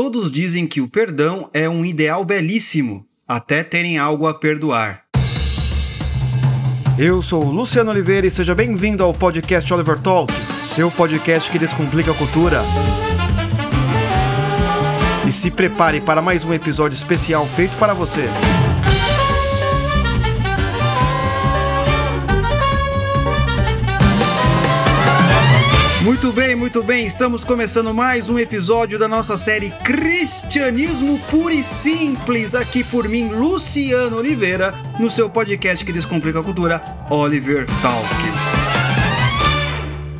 Todos dizem que o perdão é um ideal belíssimo, até terem algo a perdoar. Eu sou o Luciano Oliveira e seja bem-vindo ao podcast Oliver Talk, seu podcast que descomplica a cultura. E se prepare para mais um episódio especial feito para você. Muito bem, muito bem. Estamos começando mais um episódio da nossa série Cristianismo Puro e Simples, aqui por mim, Luciano Oliveira, no seu podcast que descomplica a cultura, Oliver Talk.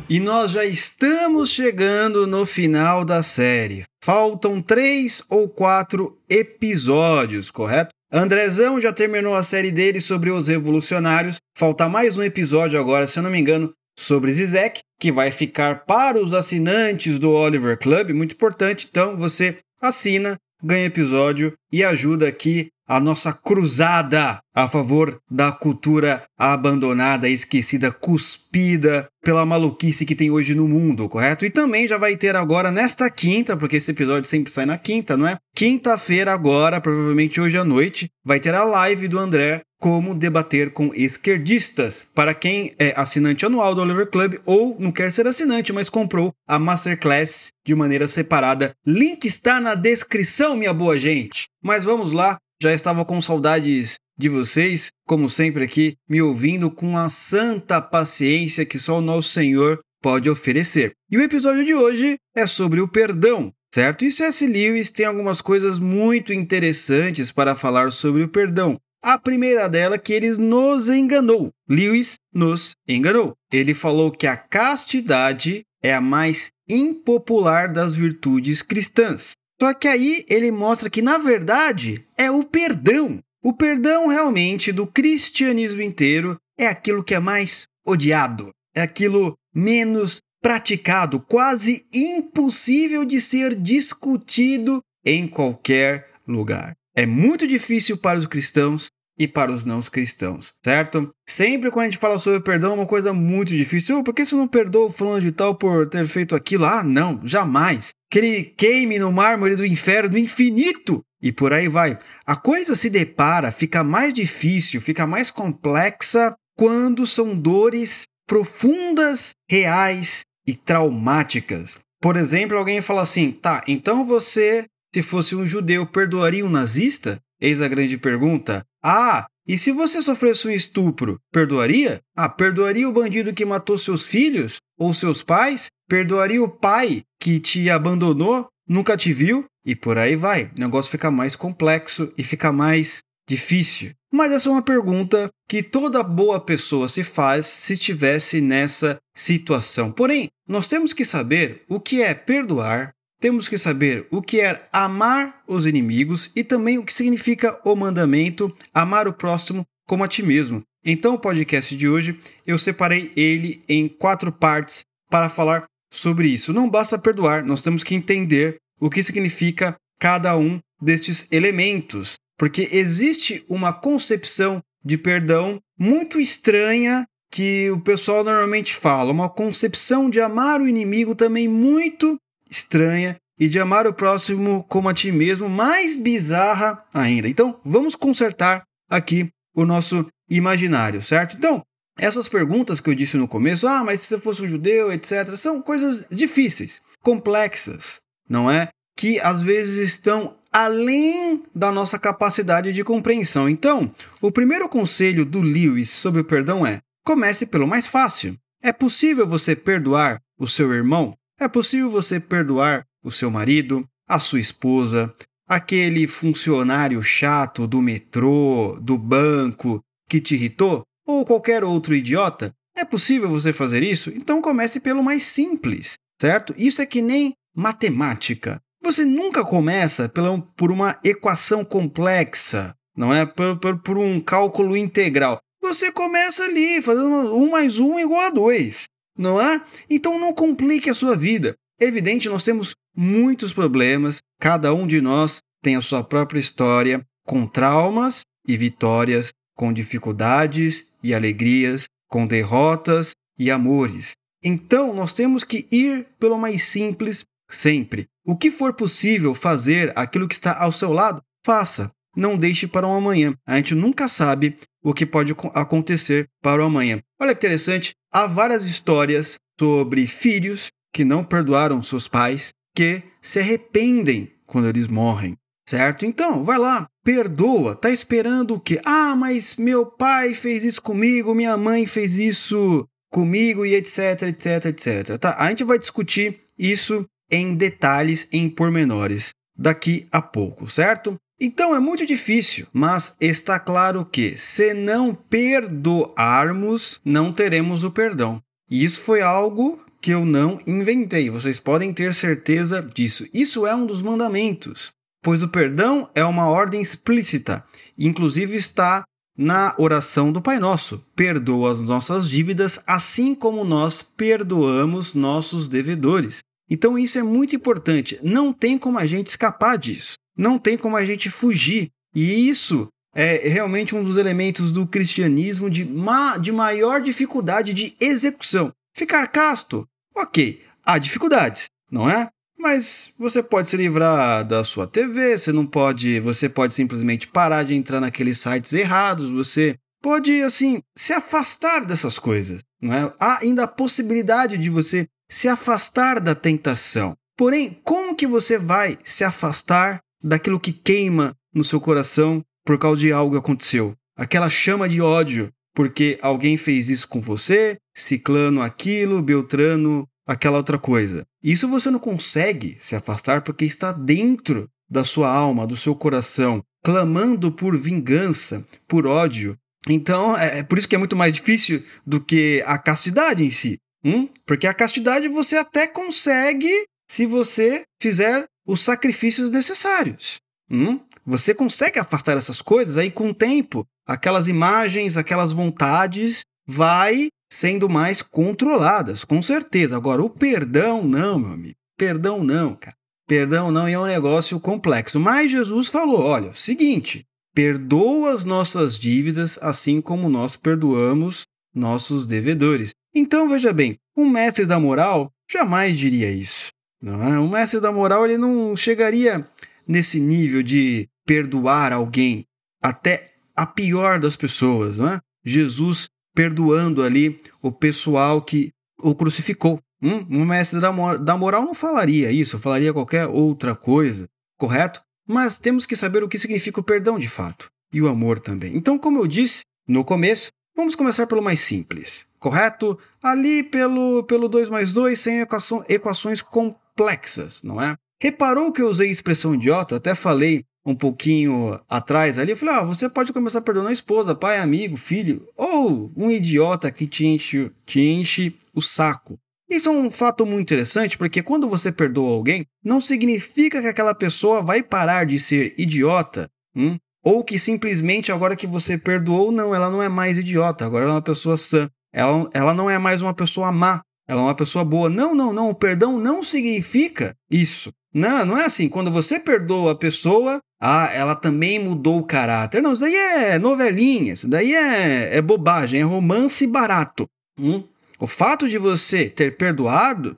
E nós já estamos chegando no final da série. Faltam três ou quatro episódios, correto? Andrezão já terminou a série dele sobre os revolucionários. Falta mais um episódio agora, se eu não me engano, sobre Zizek, que vai ficar para os assinantes do Oliver Club, muito importante. Então você assina, ganha episódio e ajuda aqui a nossa cruzada a favor da cultura abandonada, esquecida, cuspida pela maluquice que tem hoje no mundo, correto? E também já vai ter agora nesta quinta, porque esse episódio sempre sai na quinta, não é? Quinta-feira agora, provavelmente hoje à noite, vai ter a live do André como debater com esquerdistas. Para quem é assinante anual do Oliver Club ou não quer ser assinante, mas comprou a Masterclass de maneira separada. Link está na descrição, minha boa gente. Mas vamos lá, já estava com saudades de vocês, como sempre aqui, me ouvindo com a santa paciência que só o nosso Senhor pode oferecer. E o episódio de hoje é sobre o perdão, certo? E C.S. Lewis tem algumas coisas muito interessantes para falar sobre o perdão. A primeira dela é que ele nos enganou. Lewis nos enganou. Ele falou que a castidade é a mais impopular das virtudes cristãs. Só que aí ele mostra que, na verdade, é o perdão. O perdão realmente do cristianismo inteiro é aquilo que é mais odiado, é aquilo menos praticado, quase impossível de ser discutido em qualquer lugar. É muito difícil para os cristãos e para os não cristãos, certo? Sempre quando a gente fala sobre perdão é uma coisa muito difícil. Oh, por que você não perdoa o fulano de tal por ter feito aquilo? Ah, não, jamais. Que ele queime no mármore do inferno, do infinito. E por aí vai. A coisa se depara, fica mais difícil, fica mais complexa quando são dores profundas, reais e traumáticas. Por exemplo, alguém fala assim: tá, então você, se fosse um judeu, perdoaria um nazista? Eis a grande pergunta. Ah, e se você sofresse um estupro, perdoaria? Ah, perdoaria o bandido que matou seus filhos ou seus pais? Perdoaria o pai que te abandonou, nunca te viu? E por aí vai. O negócio fica mais complexo e fica mais difícil. Mas essa é uma pergunta que toda boa pessoa se faz se estivesse nessa situação. Porém, nós temos que saber o que é perdoar, temos que saber o que é amar os inimigos e também o que significa o mandamento amar o próximo como a ti mesmo. Então, o podcast de hoje eu separei ele em quatro partes para falar sobre isso. Não basta perdoar, nós temos que entender o que significa cada um destes elementos, porque existe uma concepção de perdão muito estranha que o pessoal normalmente fala, uma concepção de amar o inimigo também muito estranha e de amar o próximo como a ti mesmo, mais bizarra ainda. Então, vamos consertar aqui o nosso imaginário, certo? Então, essas perguntas que eu disse no começo, ah, mas se você fosse um judeu, etc., são coisas difíceis, complexas, não é? Que às vezes estão além da nossa capacidade de compreensão. Então, o primeiro conselho do Lewis sobre o perdão é: comece pelo mais fácil. É possível você perdoar o seu irmão? É possível você perdoar o seu marido, a sua esposa, aquele funcionário chato do metrô, do banco que te irritou, ou qualquer outro idiota? É possível você fazer isso? Então comece pelo mais simples, certo? Isso é que nem matemática. Você nunca começa por uma equação complexa, não é? Por, por, por um cálculo integral. Você começa ali, fazendo 1 mais 1 igual a 2 não é? Então não complique a sua vida. Evidente, nós temos muitos problemas, cada um de nós tem a sua própria história, com traumas e vitórias, com dificuldades e alegrias, com derrotas e amores. Então nós temos que ir pelo mais simples sempre. O que for possível fazer, aquilo que está ao seu lado, faça. Não deixe para o amanhã. A gente nunca sabe o que pode acontecer para o amanhã. Olha que interessante, há várias histórias sobre filhos que não perdoaram seus pais, que se arrependem quando eles morrem. Certo? Então, vai lá, perdoa. Tá esperando o quê? Ah, mas meu pai fez isso comigo, minha mãe fez isso comigo e etc, etc, etc. Tá? A gente vai discutir isso em detalhes, em pormenores, daqui a pouco, certo? Então é muito difícil, mas está claro que se não perdoarmos, não teremos o perdão. E isso foi algo que eu não inventei, vocês podem ter certeza disso. Isso é um dos mandamentos, pois o perdão é uma ordem explícita, inclusive está na oração do Pai Nosso: perdoa as nossas dívidas, assim como nós perdoamos nossos devedores. Então isso é muito importante. Não tem como a gente escapar disso. Não tem como a gente fugir. E isso é realmente um dos elementos do cristianismo de, ma de maior dificuldade de execução. Ficar casto, ok, há dificuldades, não é? Mas você pode se livrar da sua TV, você não pode, você pode simplesmente parar de entrar naqueles sites errados, você pode assim se afastar dessas coisas, não é? Há ainda a possibilidade de você se afastar da tentação. Porém, como que você vai se afastar daquilo que queima no seu coração por causa de algo que aconteceu? Aquela chama de ódio porque alguém fez isso com você, ciclano aquilo, beltrano aquela outra coisa. Isso você não consegue se afastar porque está dentro da sua alma, do seu coração, clamando por vingança, por ódio. Então, é, é por isso que é muito mais difícil do que a castidade em si. Hum? Porque a castidade você até consegue se você fizer os sacrifícios necessários. Hum? Você consegue afastar essas coisas aí com o tempo. Aquelas imagens, aquelas vontades vai sendo mais controladas, com certeza. Agora, o perdão não, meu amigo. Perdão não, cara. Perdão não é um negócio complexo. Mas Jesus falou: olha, seguinte, perdoa as nossas dívidas assim como nós perdoamos nossos devedores. Então veja bem, um mestre da moral jamais diria isso. Não é? Um mestre da moral ele não chegaria nesse nível de perdoar alguém, até a pior das pessoas. Não é? Jesus perdoando ali o pessoal que o crucificou. Hum? Um mestre da, da moral não falaria isso, falaria qualquer outra coisa, correto? Mas temos que saber o que significa o perdão de fato e o amor também. Então, como eu disse no começo, vamos começar pelo mais simples correto? Ali pelo, pelo 2 mais 2, sem equação, equações complexas, não é? Reparou que eu usei a expressão idiota? Até falei um pouquinho atrás ali, eu falei, ah, você pode começar perdonando a esposa, pai, amigo, filho, ou um idiota que te enche, te enche o saco. Isso é um fato muito interessante, porque quando você perdoa alguém, não significa que aquela pessoa vai parar de ser idiota, hum? ou que simplesmente agora que você perdoou, não, ela não é mais idiota, agora ela é uma pessoa sã. Ela, ela não é mais uma pessoa má, ela é uma pessoa boa. Não, não, não. O perdão não significa isso. Não, não é assim. Quando você perdoa a pessoa, ah, ela também mudou o caráter. Não, isso daí é novelinha, isso daí é, é bobagem, é romance barato. Hum? O fato de você ter perdoado.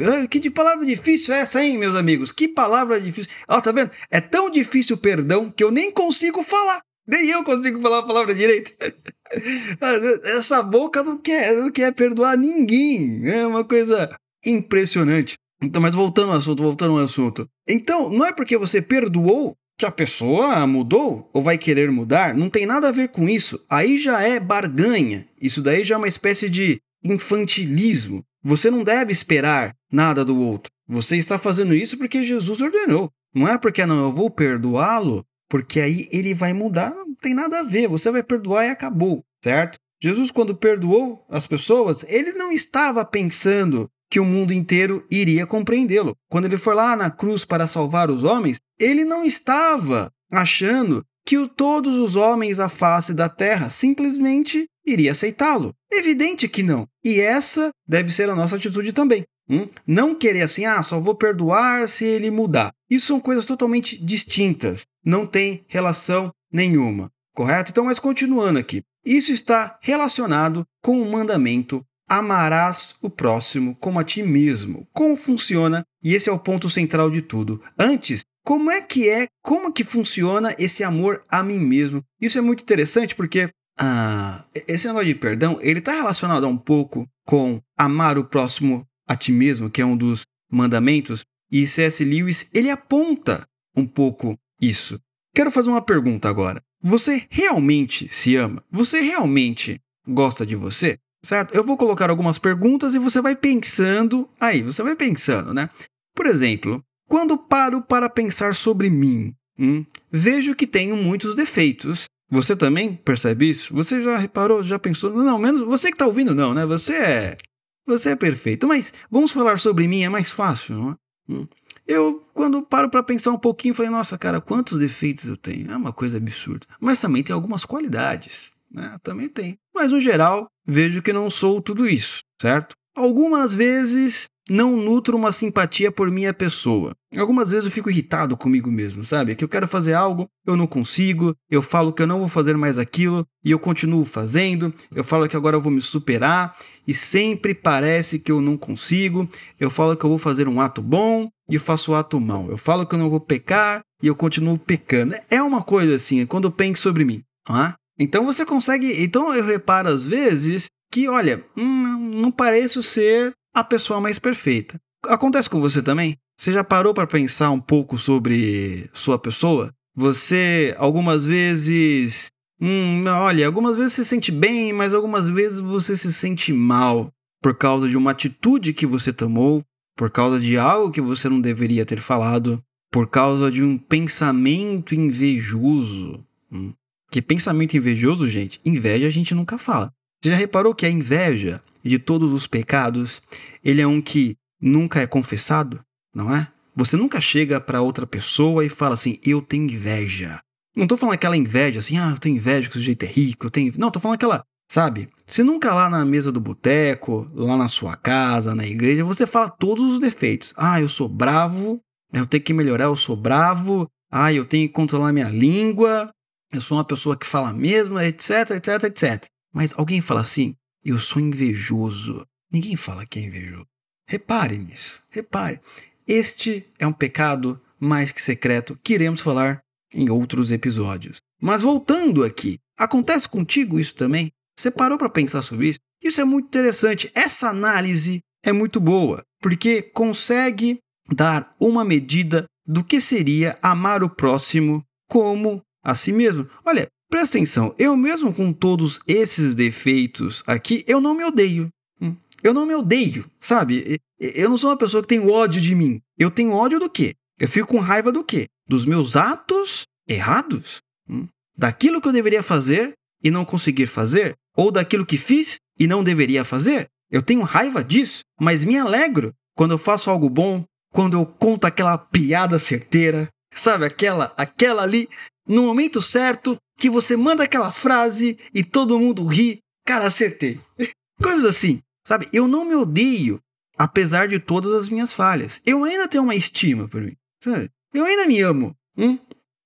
Ah, que de palavra difícil é essa, hein, meus amigos? Que palavra difícil. Ó, tá vendo? É tão difícil o perdão que eu nem consigo falar. Nem eu consigo falar a palavra direito. Essa boca não quer, não quer perdoar ninguém. É uma coisa impressionante. Então, mas voltando ao assunto, voltando ao assunto. Então, não é porque você perdoou que a pessoa mudou ou vai querer mudar, não tem nada a ver com isso. Aí já é barganha. Isso daí já é uma espécie de infantilismo. Você não deve esperar nada do outro. Você está fazendo isso porque Jesus ordenou. Não é porque não, eu vou perdoá-lo porque aí ele vai mudar, não tem nada a ver, você vai perdoar e acabou, certo? Jesus, quando perdoou as pessoas, ele não estava pensando que o mundo inteiro iria compreendê-lo. Quando ele foi lá na cruz para salvar os homens, ele não estava achando que todos os homens à face da terra simplesmente iria aceitá-lo. Evidente que não. E essa deve ser a nossa atitude também. Hum? Não querer assim, ah, só vou perdoar se ele mudar. Isso são coisas totalmente distintas. Não tem relação nenhuma. Correto? Então, mas continuando aqui. Isso está relacionado com o mandamento amarás o próximo como a ti mesmo. Como funciona? E esse é o ponto central de tudo. Antes, como é que é, como que funciona esse amor a mim mesmo? Isso é muito interessante porque ah, esse negócio de perdão, ele está relacionado um pouco com amar o próximo a ti mesmo, que é um dos mandamentos, e C.S. Lewis, ele aponta um pouco isso. Quero fazer uma pergunta agora. Você realmente se ama? Você realmente gosta de você? Certo? Eu vou colocar algumas perguntas e você vai pensando. Aí, você vai pensando, né? Por exemplo, quando paro para pensar sobre mim, hum, vejo que tenho muitos defeitos. Você também percebe isso? Você já reparou, já pensou? Não, menos você que está ouvindo, não, né? Você é. Você é perfeito. Mas vamos falar sobre mim, é mais fácil, não é? Hum. Eu, quando paro para pensar um pouquinho, falei, nossa, cara, quantos defeitos eu tenho? É uma coisa absurda. Mas também tem algumas qualidades, né? Também tem. Mas, no geral, vejo que não sou tudo isso, certo? Algumas vezes não nutro uma simpatia por minha pessoa. Algumas vezes eu fico irritado comigo mesmo, sabe? Que eu quero fazer algo, eu não consigo, eu falo que eu não vou fazer mais aquilo e eu continuo fazendo, eu falo que agora eu vou me superar e sempre parece que eu não consigo. Eu falo que eu vou fazer um ato bom e eu faço o ato mal. Eu falo que eu não vou pecar e eu continuo pecando. É uma coisa assim, é quando eu penso sobre mim. Ah? Então você consegue. Então eu reparo às vezes que, olha, hum, não pareço ser a pessoa mais perfeita. Acontece com você também? Você já parou para pensar um pouco sobre sua pessoa? Você algumas vezes. Hum, olha, algumas vezes se sente bem, mas algumas vezes você se sente mal por causa de uma atitude que você tomou, por causa de algo que você não deveria ter falado, por causa de um pensamento invejoso. Hum. Que pensamento invejoso, gente? Inveja a gente nunca fala. Você já reparou que a inveja de todos os pecados, ele é um que nunca é confessado, não é? Você nunca chega para outra pessoa e fala assim: "Eu tenho inveja". Não tô falando aquela inveja assim: "Ah, eu tenho inveja que o sujeito é rico, eu tenho". Não, tô falando aquela, sabe? Você nunca lá na mesa do boteco, lá na sua casa, na igreja, você fala todos os defeitos. Ah, eu sou bravo, eu tenho que melhorar, eu sou bravo. Ah, eu tenho que controlar minha língua. Eu sou uma pessoa que fala mesmo, etc, etc, etc. Mas alguém fala assim: eu sou invejoso. Ninguém fala que é invejoso. Repare nisso. Repare. Este é um pecado mais que secreto que iremos falar em outros episódios. Mas voltando aqui, acontece contigo isso também? Você parou para pensar sobre isso? Isso é muito interessante. Essa análise é muito boa, porque consegue dar uma medida do que seria amar o próximo como a si mesmo. Olha, Presta atenção, eu mesmo com todos esses defeitos aqui, eu não me odeio. Hum, eu não me odeio, sabe? Eu não sou uma pessoa que tem ódio de mim. Eu tenho ódio do quê? Eu fico com raiva do quê? Dos meus atos errados? Hum, daquilo que eu deveria fazer e não conseguir fazer? Ou daquilo que fiz e não deveria fazer? Eu tenho raiva disso, mas me alegro quando eu faço algo bom, quando eu conto aquela piada certeira, sabe? Aquela, aquela ali, no momento certo, que você manda aquela frase e todo mundo ri. Cara, acertei. Coisas assim, sabe? Eu não me odeio, apesar de todas as minhas falhas. Eu ainda tenho uma estima por mim, sabe? Eu ainda me amo. Hum?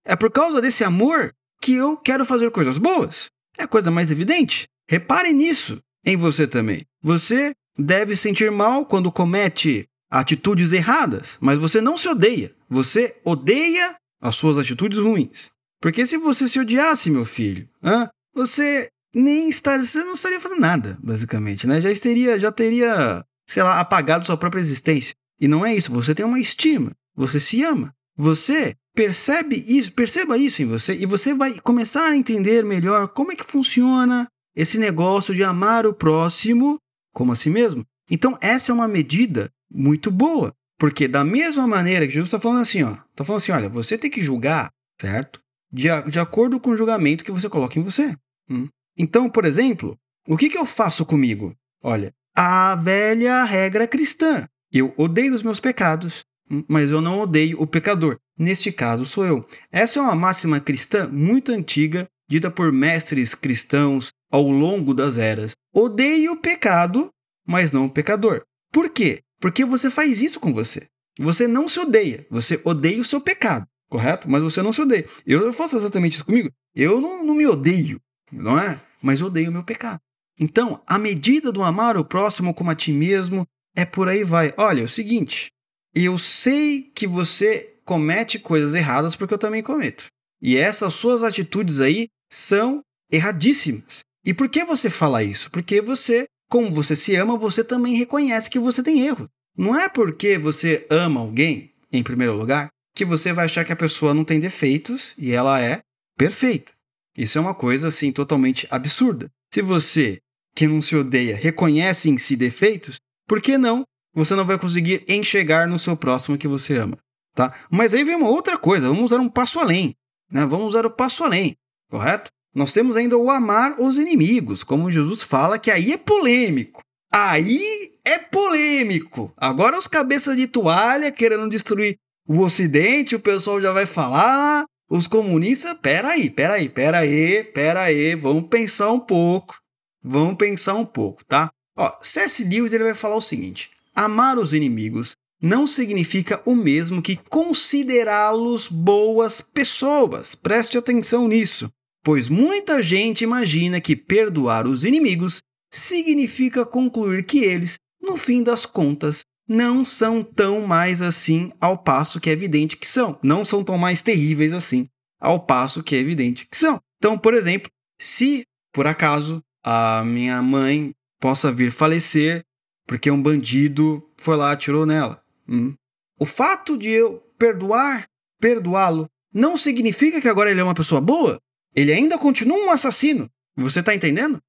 É por causa desse amor que eu quero fazer coisas boas. É a coisa mais evidente. Repare nisso em você também. Você deve sentir mal quando comete atitudes erradas, mas você não se odeia. Você odeia as suas atitudes ruins. Porque se você se odiasse, meu filho, hein, você nem estaria, você não estaria fazendo nada, basicamente, né? Já teria, já teria, sei lá, apagado sua própria existência. E não é isso, você tem uma estima, você se ama. Você percebe isso, perceba isso em você e você vai começar a entender melhor como é que funciona esse negócio de amar o próximo como a si mesmo. Então, essa é uma medida muito boa, porque da mesma maneira que Jesus está falando assim, ó, está falando assim, olha, você tem que julgar, certo? De, de acordo com o julgamento que você coloca em você. Hum. Então, por exemplo, o que, que eu faço comigo? Olha, a velha regra cristã. Eu odeio os meus pecados, hum, mas eu não odeio o pecador. Neste caso, sou eu. Essa é uma máxima cristã muito antiga, dita por mestres cristãos ao longo das eras. Odeio o pecado, mas não o pecador. Por quê? Porque você faz isso com você. Você não se odeia, você odeia o seu pecado correto? Mas você não se odeia. Eu faço exatamente isso comigo. Eu não, não me odeio, não é? Mas odeio o meu pecado. Então, a medida do amar o próximo como a ti mesmo é por aí vai. Olha, é o seguinte, eu sei que você comete coisas erradas porque eu também cometo. E essas suas atitudes aí são erradíssimas. E por que você fala isso? Porque você, como você se ama, você também reconhece que você tem erro. Não é porque você ama alguém, em primeiro lugar, que você vai achar que a pessoa não tem defeitos e ela é perfeita. Isso é uma coisa assim totalmente absurda. Se você, que não se odeia, reconhece em si defeitos, por que não você não vai conseguir enxergar no seu próximo que você ama? Tá? Mas aí vem uma outra coisa, vamos usar um passo além. Né? Vamos usar o passo além, correto? Nós temos ainda o amar os inimigos, como Jesus fala, que aí é polêmico. Aí é polêmico. Agora os cabeças de toalha querendo destruir o Ocidente, o pessoal já vai falar. Os comunistas, peraí, peraí, peraí, peraí, vamos pensar um pouco. Vamos pensar um pouco, tá? Ó, C.S. Lewis ele vai falar o seguinte: amar os inimigos não significa o mesmo que considerá-los boas pessoas. Preste atenção nisso pois muita gente imagina que perdoar os inimigos significa concluir que eles, no fim das contas, não são tão mais assim, ao passo que é evidente que são. Não são tão mais terríveis assim, ao passo que é evidente que são. Então, por exemplo, se por acaso a minha mãe possa vir falecer porque um bandido foi lá e atirou nela. Hum. O fato de eu perdoar, perdoá-lo, não significa que agora ele é uma pessoa boa? Ele ainda continua um assassino. Você está entendendo?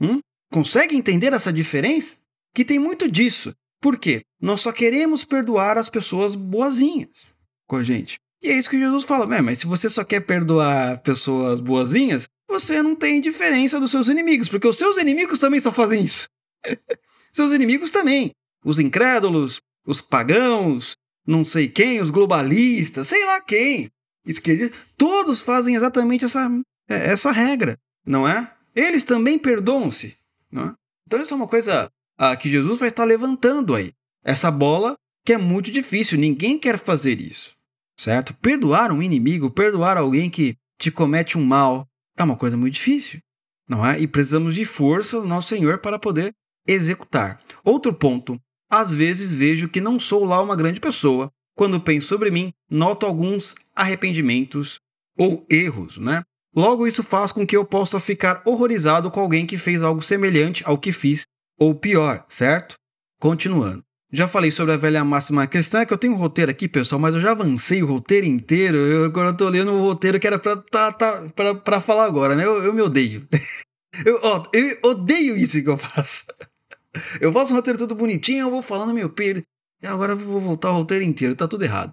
Hum? Consegue entender essa diferença? Que tem muito disso. Por quê? Nós só queremos perdoar as pessoas boazinhas com a gente. E é isso que Jesus fala. Mas se você só quer perdoar pessoas boazinhas, você não tem diferença dos seus inimigos, porque os seus inimigos também só fazem isso. seus inimigos também. Os incrédulos, os pagãos, não sei quem, os globalistas, sei lá quem, esquerdistas, todos fazem exatamente essa, é essa regra, não é? Eles também perdoam-se. Não é? Então, isso é uma coisa ah, que Jesus vai estar levantando aí. Essa bola que é muito difícil, ninguém quer fazer isso, certo? Perdoar um inimigo, perdoar alguém que te comete um mal, é uma coisa muito difícil, não é? E precisamos de força do nosso Senhor para poder executar. Outro ponto, às vezes vejo que não sou lá uma grande pessoa. Quando penso sobre mim, noto alguns arrependimentos ou erros, né? Logo, isso faz com que eu possa ficar horrorizado com alguém que fez algo semelhante ao que fiz, ou pior, certo? Continuando. Já falei sobre a velha máxima cristã, que eu tenho um roteiro aqui, pessoal, mas eu já avancei o roteiro inteiro. Eu agora tô lendo o roteiro que era pra, tá, tá, pra, pra falar agora, né? Eu, eu me odeio. eu, ó, eu odeio isso que eu faço. Eu faço um roteiro todo bonitinho, eu vou falando meu pelo. E agora eu vou voltar o roteiro inteiro, tá tudo errado.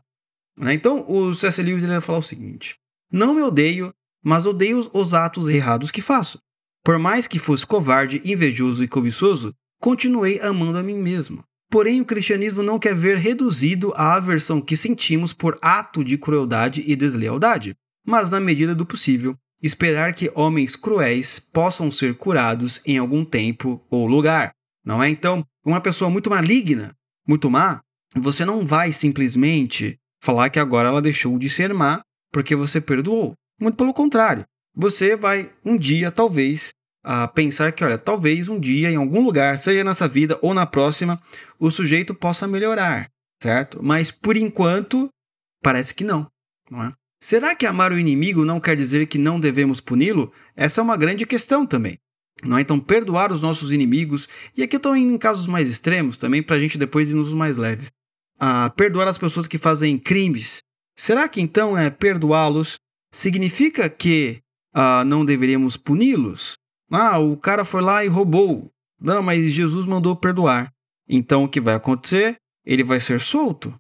Né? Então, o C.S. Lewis ele vai falar o seguinte: Não me odeio mas odeio os atos errados que faço. Por mais que fosse covarde, invejoso e cobiçoso, continuei amando a mim mesmo. Porém, o cristianismo não quer ver reduzido a aversão que sentimos por ato de crueldade e deslealdade, mas, na medida do possível, esperar que homens cruéis possam ser curados em algum tempo ou lugar. Não é então uma pessoa muito maligna, muito má, você não vai simplesmente falar que agora ela deixou de ser má porque você perdoou. Muito pelo contrário. Você vai um dia, talvez, a pensar que, olha, talvez um dia, em algum lugar, seja nessa vida ou na próxima, o sujeito possa melhorar, certo? Mas por enquanto, parece que não, não é? Será que amar o inimigo não quer dizer que não devemos puni-lo? Essa é uma grande questão também. Não é? Então, perdoar os nossos inimigos, e aqui eu estou indo em casos mais extremos também, para a gente depois ir nos mais leves. Ah, perdoar as pessoas que fazem crimes. Será que então é perdoá-los significa que ah, não deveríamos puni-los? Ah, o cara foi lá e roubou. Não, mas Jesus mandou perdoar. Então o que vai acontecer? Ele vai ser solto?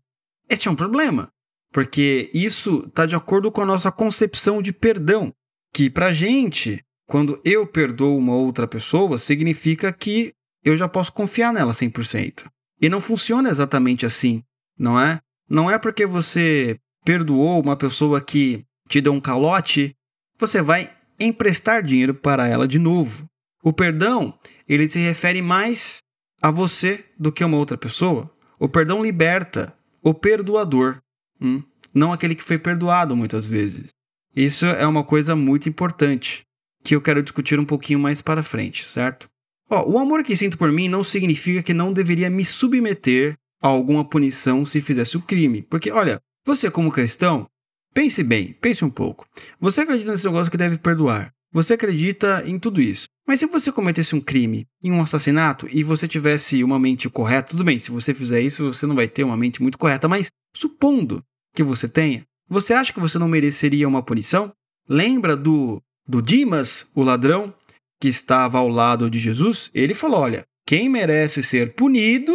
Este é um problema, porque isso está de acordo com a nossa concepção de perdão. Que para gente, quando eu perdoo uma outra pessoa, significa que eu já posso confiar nela 100%. E não funciona exatamente assim, não é? Não é porque você perdoou uma pessoa que te deu um calote, você vai emprestar dinheiro para ela de novo. O perdão, ele se refere mais a você do que a uma outra pessoa. O perdão liberta o perdoador, hum? não aquele que foi perdoado muitas vezes. Isso é uma coisa muito importante que eu quero discutir um pouquinho mais para frente, certo? O amor que sinto por mim não significa que não deveria me submeter a alguma punição se fizesse o crime. Porque, olha, você como cristão, pense bem, pense um pouco. Você acredita nesse negócio que deve perdoar. Você acredita em tudo isso. Mas se você cometesse um crime em um assassinato e você tivesse uma mente correta, tudo bem, se você fizer isso, você não vai ter uma mente muito correta, mas supondo que você tenha, você acha que você não mereceria uma punição? Lembra do, do Dimas, o ladrão, que estava ao lado de Jesus? Ele falou: Olha, quem merece ser punido,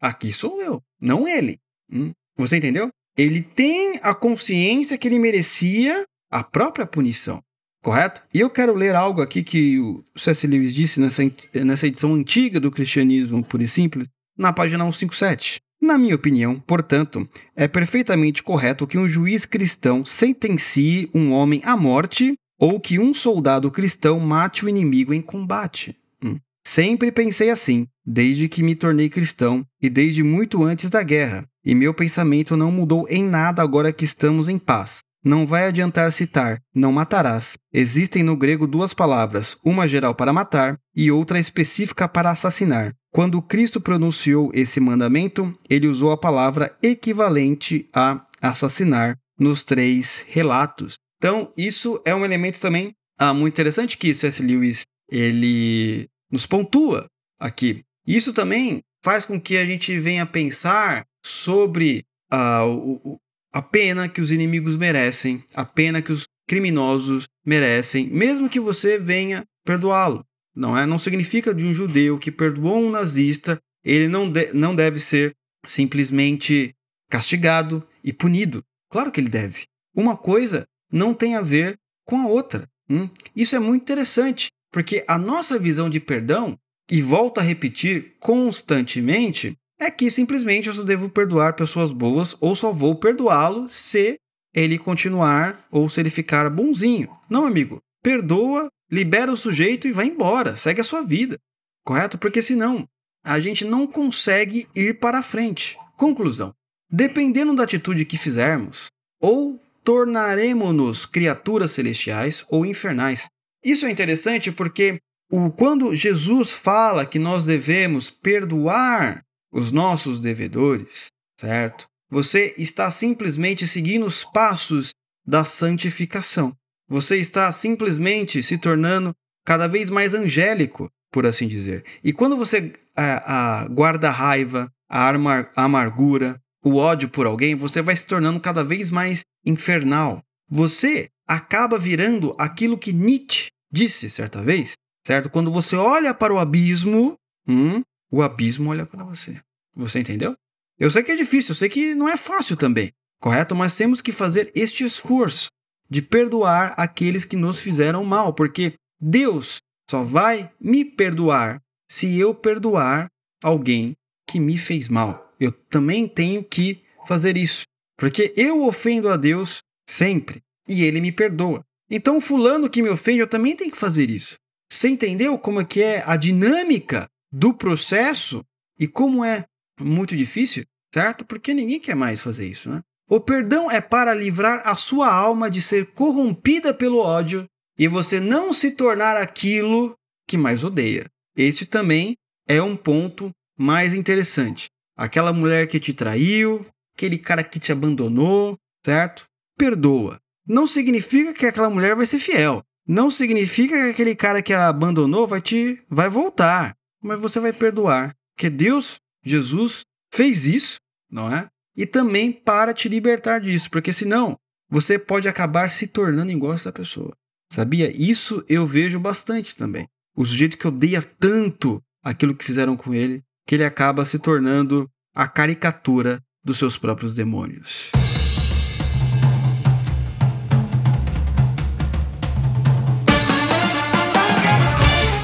aqui sou eu, não ele. Hum? Você entendeu? Ele tem a consciência que ele merecia a própria punição. Correto? E eu quero ler algo aqui que o C.S. Lewis disse nessa, nessa edição antiga do Cristianismo Puro e Simples, na página 157. Na minha opinião, portanto, é perfeitamente correto que um juiz cristão sentencie um homem à morte ou que um soldado cristão mate o inimigo em combate. Hum. Sempre pensei assim, desde que me tornei cristão e desde muito antes da guerra, e meu pensamento não mudou em nada agora que estamos em paz. Não vai adiantar citar não matarás. Existem no grego duas palavras, uma geral para matar e outra específica para assassinar. Quando Cristo pronunciou esse mandamento, ele usou a palavra equivalente a assassinar nos três relatos. Então, isso é um elemento também ah, muito interessante que C.S. Lewis ele nos pontua aqui. Isso também faz com que a gente venha pensar sobre ah, o, a pena que os inimigos merecem, a pena que os criminosos merecem, mesmo que você venha perdoá-lo. Não é? Não significa de um judeu que perdoou um nazista, ele não, de, não deve ser simplesmente castigado e punido. Claro que ele deve. Uma coisa não tem a ver com a outra. Hum? Isso é muito interessante, porque a nossa visão de perdão, e volto a repetir constantemente, é que simplesmente eu só devo perdoar pessoas boas ou só vou perdoá-lo se ele continuar ou se ele ficar bonzinho. Não, amigo. Perdoa, libera o sujeito e vai embora. Segue a sua vida. Correto? Porque senão a gente não consegue ir para frente. Conclusão: dependendo da atitude que fizermos, ou tornaremos-nos criaturas celestiais ou infernais. Isso é interessante porque o, quando Jesus fala que nós devemos perdoar os nossos devedores, certo? Você está simplesmente seguindo os passos da santificação. Você está simplesmente se tornando cada vez mais angélico, por assim dizer. E quando você a, a, guarda a raiva, a, a amargura, o ódio por alguém, você vai se tornando cada vez mais infernal. Você acaba virando aquilo que Nietzsche disse certa vez, certo? Quando você olha para o abismo, hum, o abismo olha para você. Você entendeu? Eu sei que é difícil, eu sei que não é fácil também, correto? Mas temos que fazer este esforço de perdoar aqueles que nos fizeram mal, porque Deus só vai me perdoar se eu perdoar alguém que me fez mal. Eu também tenho que fazer isso, porque eu ofendo a Deus sempre e ele me perdoa. Então, fulano que me ofende, eu também tenho que fazer isso. Você entendeu como é que é a dinâmica do processo e como é muito difícil, certo? Porque ninguém quer mais fazer isso, né? O perdão é para livrar a sua alma de ser corrompida pelo ódio e você não se tornar aquilo que mais odeia. Este também é um ponto mais interessante. Aquela mulher que te traiu, aquele cara que te abandonou, certo? Perdoa. Não significa que aquela mulher vai ser fiel. Não significa que aquele cara que a abandonou vai te vai voltar, mas você vai perdoar, porque Deus Jesus fez isso, não é? E também para te libertar disso, porque senão você pode acabar se tornando igual essa pessoa. Sabia? Isso eu vejo bastante também. O sujeito que odeia tanto aquilo que fizeram com ele, que ele acaba se tornando a caricatura dos seus próprios demônios.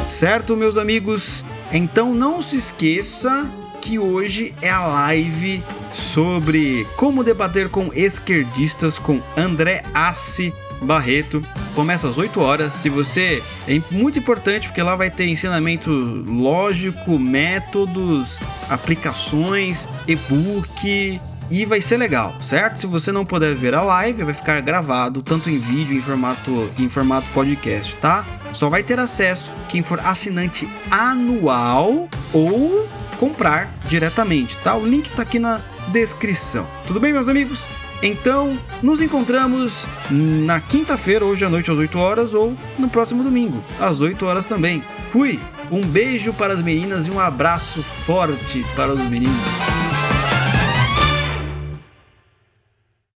Certo, meus amigos? Então não se esqueça que hoje é a live sobre como debater com esquerdistas com André Assi Barreto. Começa às 8 horas. Se você é muito importante porque lá vai ter ensinamento lógico, métodos, aplicações, e-book e vai ser legal, certo? Se você não puder ver a live, vai ficar gravado tanto em vídeo em formato em formato podcast, tá? Só vai ter acesso quem for assinante anual ou comprar diretamente, tá? O link tá aqui na descrição. Tudo bem, meus amigos? Então, nos encontramos na quinta-feira, hoje à noite às 8 horas, ou no próximo domingo, às 8 horas também. Fui! Um beijo para as meninas e um abraço forte para os meninos.